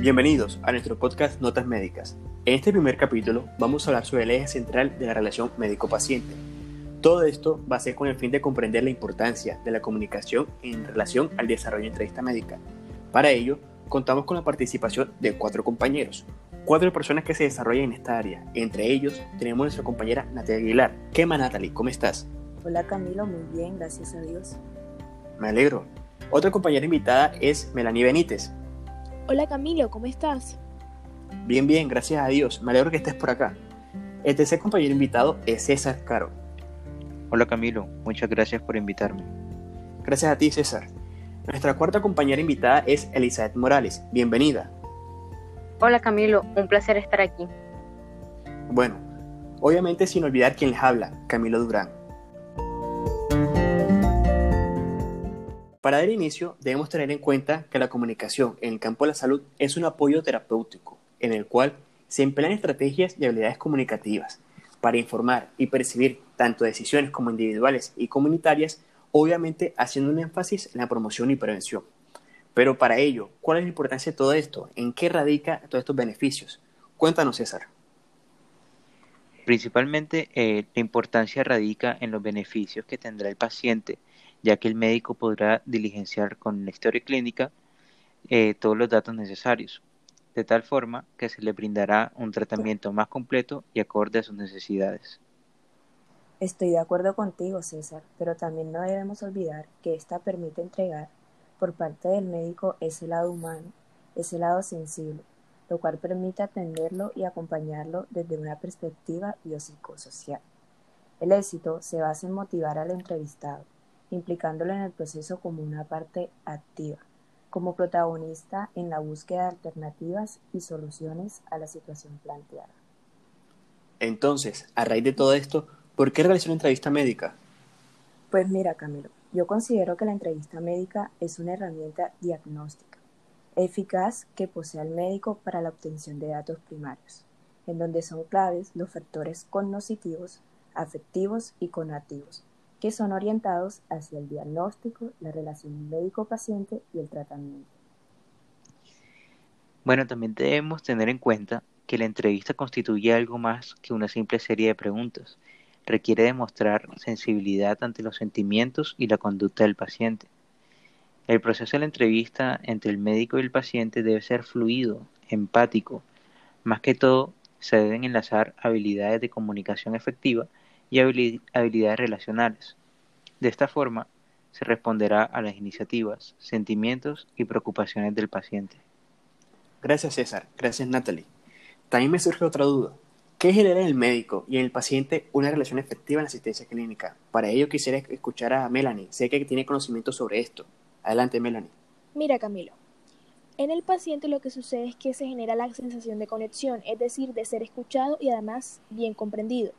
Bienvenidos a nuestro podcast Notas Médicas. En este primer capítulo vamos a hablar sobre el eje central de la relación médico-paciente. Todo esto va a ser con el fin de comprender la importancia de la comunicación en relación al desarrollo de entrevista médica. Para ello, contamos con la participación de cuatro compañeros, cuatro personas que se desarrollan en esta área. Entre ellos tenemos a nuestra compañera Natalia Aguilar. ¿Qué más, Natalie? ¿Cómo estás? Hola Camilo, muy bien, gracias a Dios. Me alegro. Otra compañera invitada es Melanie Benítez. Hola Camilo, ¿cómo estás? Bien, bien, gracias a Dios. Me alegro que estés por acá. El tercer compañero invitado es César Caro. Hola Camilo, muchas gracias por invitarme. Gracias a ti, César. Nuestra cuarta compañera invitada es Elizabeth Morales. Bienvenida. Hola Camilo, un placer estar aquí. Bueno, obviamente sin olvidar quién les habla, Camilo Durán. Para dar inicio, debemos tener en cuenta que la comunicación en el campo de la salud es un apoyo terapéutico, en el cual se emplean estrategias y habilidades comunicativas para informar y percibir tanto decisiones como individuales y comunitarias, obviamente haciendo un énfasis en la promoción y prevención. Pero para ello, ¿cuál es la importancia de todo esto? ¿En qué radica todos estos beneficios? Cuéntanos, César. Principalmente eh, la importancia radica en los beneficios que tendrá el paciente ya que el médico podrá diligenciar con la historia clínica eh, todos los datos necesarios, de tal forma que se le brindará un tratamiento más completo y acorde a sus necesidades. Estoy de acuerdo contigo, César, pero también no debemos olvidar que esta permite entregar por parte del médico ese lado humano, ese lado sensible, lo cual permite atenderlo y acompañarlo desde una perspectiva biopsicosocial. El éxito se basa en motivar al entrevistado, implicándolo en el proceso como una parte activa, como protagonista en la búsqueda de alternativas y soluciones a la situación planteada. Entonces, a raíz de todo esto, ¿por qué realizar una entrevista médica? Pues mira, Camilo, yo considero que la entrevista médica es una herramienta diagnóstica, eficaz que posee el médico para la obtención de datos primarios, en donde son claves los factores cognitivos, afectivos y conativos, que son orientados hacia el diagnóstico, la relación médico-paciente y el tratamiento. Bueno, también debemos tener en cuenta que la entrevista constituye algo más que una simple serie de preguntas. Requiere demostrar sensibilidad ante los sentimientos y la conducta del paciente. El proceso de la entrevista entre el médico y el paciente debe ser fluido, empático. Más que todo, se deben enlazar habilidades de comunicación efectiva y habilidades relacionales. De esta forma, se responderá a las iniciativas, sentimientos y preocupaciones del paciente. Gracias César, gracias Natalie. También me surge otra duda. ¿Qué genera en el médico y en el paciente una relación efectiva en la asistencia clínica? Para ello quisiera escuchar a Melanie. Sé que tiene conocimiento sobre esto. Adelante, Melanie. Mira, Camilo. En el paciente lo que sucede es que se genera la sensación de conexión, es decir, de ser escuchado y además bien comprendido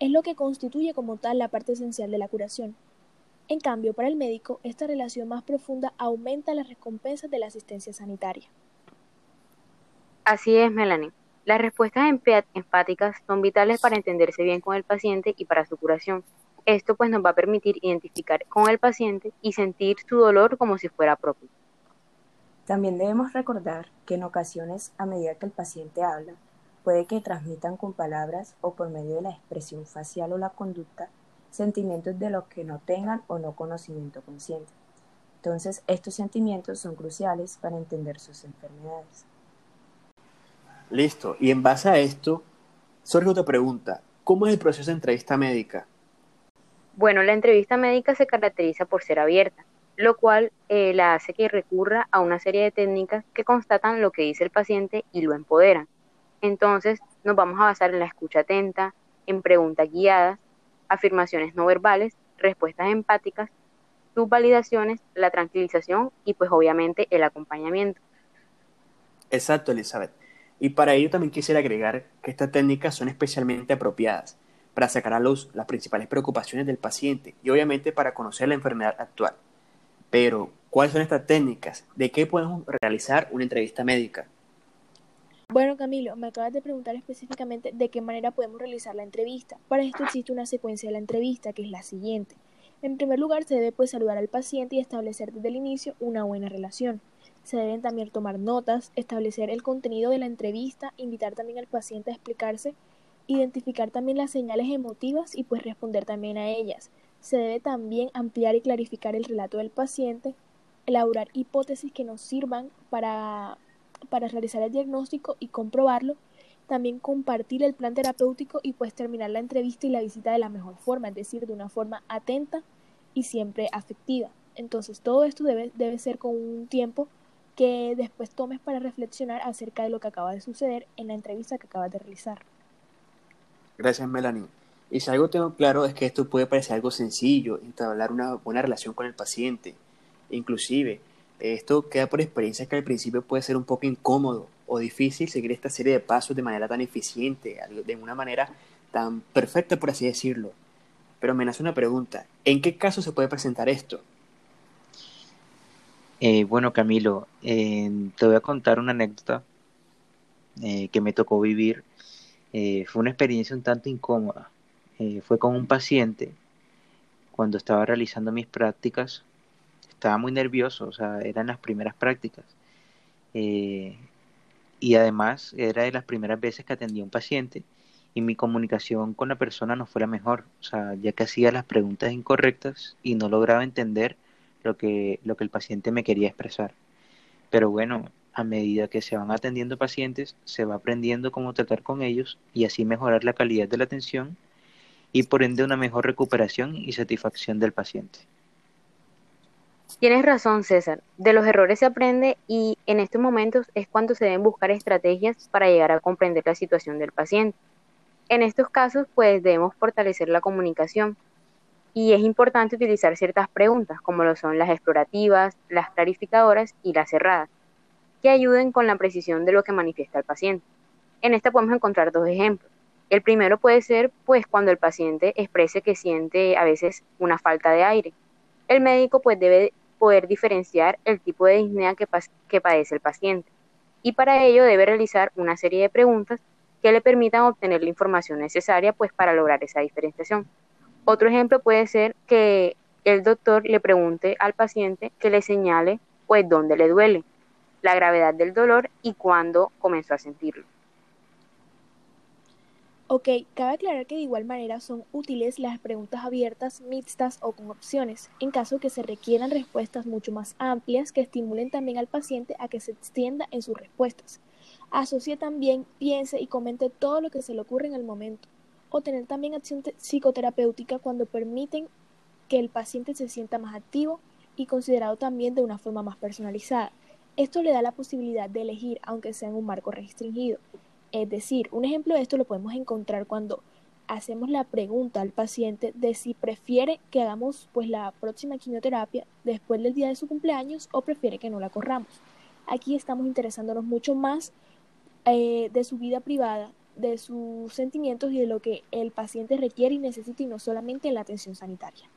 es lo que constituye como tal la parte esencial de la curación. En cambio, para el médico, esta relación más profunda aumenta las recompensas de la asistencia sanitaria. Así es, Melanie. Las respuestas empáticas son vitales para entenderse bien con el paciente y para su curación. Esto pues nos va a permitir identificar con el paciente y sentir su dolor como si fuera propio. También debemos recordar que en ocasiones, a medida que el paciente habla, puede que transmitan con palabras o por medio de la expresión facial o la conducta sentimientos de los que no tengan o no conocimiento consciente. Entonces, estos sentimientos son cruciales para entender sus enfermedades. Listo. Y en base a esto, surge otra pregunta. ¿Cómo es el proceso de entrevista médica? Bueno, la entrevista médica se caracteriza por ser abierta, lo cual eh, la hace que recurra a una serie de técnicas que constatan lo que dice el paciente y lo empoderan. Entonces, nos vamos a basar en la escucha atenta, en preguntas guiadas, afirmaciones no verbales, respuestas empáticas, subvalidaciones, la tranquilización y pues obviamente el acompañamiento. Exacto, Elizabeth. Y para ello también quisiera agregar que estas técnicas son especialmente apropiadas para sacar a luz las principales preocupaciones del paciente y obviamente para conocer la enfermedad actual. Pero, ¿cuáles son estas técnicas? ¿De qué podemos realizar una entrevista médica? Bueno, Camilo, me acabas de preguntar específicamente de qué manera podemos realizar la entrevista. Para esto existe una secuencia de la entrevista que es la siguiente. En primer lugar, se debe pues saludar al paciente y establecer desde el inicio una buena relación. Se deben también tomar notas, establecer el contenido de la entrevista, invitar también al paciente a explicarse, identificar también las señales emotivas y pues responder también a ellas. Se debe también ampliar y clarificar el relato del paciente, elaborar hipótesis que nos sirvan para, para realizar el diagnóstico y comprobarlo, también compartir el plan terapéutico y pues terminar la entrevista y la visita de la mejor forma, es decir, de una forma atenta y siempre afectiva. Entonces todo esto debe, debe ser con un tiempo que después tomes para reflexionar acerca de lo que acaba de suceder en la entrevista que acabas de realizar. Gracias, Melanie. Y si algo tengo claro es que esto puede parecer algo sencillo, entablar una buena relación con el paciente. Inclusive, esto queda por experiencia que al principio puede ser un poco incómodo o difícil seguir esta serie de pasos de manera tan eficiente, de una manera tan perfecta, por así decirlo. Pero me nace una pregunta, ¿en qué caso se puede presentar esto? Eh, bueno, Camilo, eh, te voy a contar una anécdota eh, que me tocó vivir. fue una experiencia un tanto incómoda. fue con un paciente cuando estaba realizando mis prácticas. Estaba muy nervioso, o sea, eran las primeras prácticas. y además era de las primeras veces que atendía a un paciente y mi comunicación con la persona no fue la mejor, o sea, ya que hacía las preguntas incorrectas y no lograba entender lo que, lo que el paciente me quería expresar. Pero bueno, a medida que se van atendiendo pacientes, se va aprendiendo cómo tratar con ellos y así mejorar la calidad de la atención y por ende una mejor recuperación y satisfacción del paciente. Tienes razón, César. De los errores se aprende y en estos momentos es cuando se deben buscar estrategias para llegar a comprender la situación del paciente. En estos casos, pues debemos fortalecer la comunicación, y es importante utilizar ciertas preguntas, como lo son las explorativas, las clarificadoras y las cerradas, que ayuden con la precisión de lo que manifiesta el paciente. En esta podemos encontrar dos ejemplos. El primero puede ser pues cuando el paciente exprese que siente a veces una falta de aire. El médico pues debe poder diferenciar el tipo de disnea que, padece el paciente y para ello debe realizar una serie de preguntas que le permitan obtener la información necesaria pues para lograr esa diferenciación. Otro ejemplo puede ser que el doctor le pregunte al paciente que le señale pues dónde le duele, la gravedad del dolor y cuándo comenzó a sentirlo. Ok, cabe aclarar que de igual manera son útiles las preguntas abiertas, mixtas o con opciones, en caso que se requieran respuestas mucho más amplias que estimulen también al paciente a que se extienda en sus respuestas. Asocie también, piense y comente todo lo que se le ocurre en el momento o tener también acción psicoterapéutica cuando permiten que el paciente se sienta más activo y considerado también de una forma más personalizada. Esto le da la posibilidad de elegir, aunque sea en un marco restringido. Es decir, un ejemplo de esto lo podemos encontrar cuando hacemos la pregunta al paciente de si prefiere que hagamos pues la próxima quimioterapia después del día de su cumpleaños o prefiere que no la corramos. Aquí estamos interesándonos mucho más eh, de su vida privada, de sus sentimientos y de lo que el paciente requiere y necesita y no solamente en la atención sanitaria.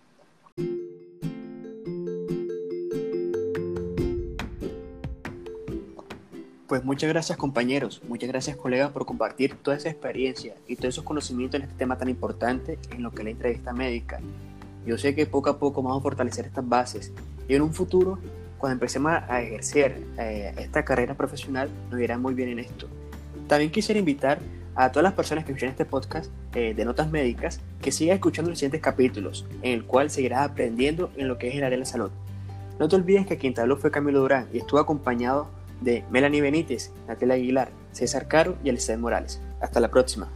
Pues muchas gracias compañeros, muchas gracias colegas por compartir toda esa experiencia y todos esos conocimientos en este tema tan importante en lo que es la entrevista médica. Yo sé que poco a poco vamos a fortalecer estas bases y en un futuro, cuando empecemos a ejercer eh, esta carrera profesional, nos irá muy bien en esto. También quisiera invitar a todas las personas que escuchan este podcast eh, de notas médicas que sigan escuchando los siguientes capítulos, en el cual seguirás aprendiendo en lo que es el área de la salud. No te olvides que quien te habló fue Camilo Durán y estuvo acompañado de Melanie Benítez, Natalia Aguilar, César Caro y Elizabeth Morales. Hasta la próxima.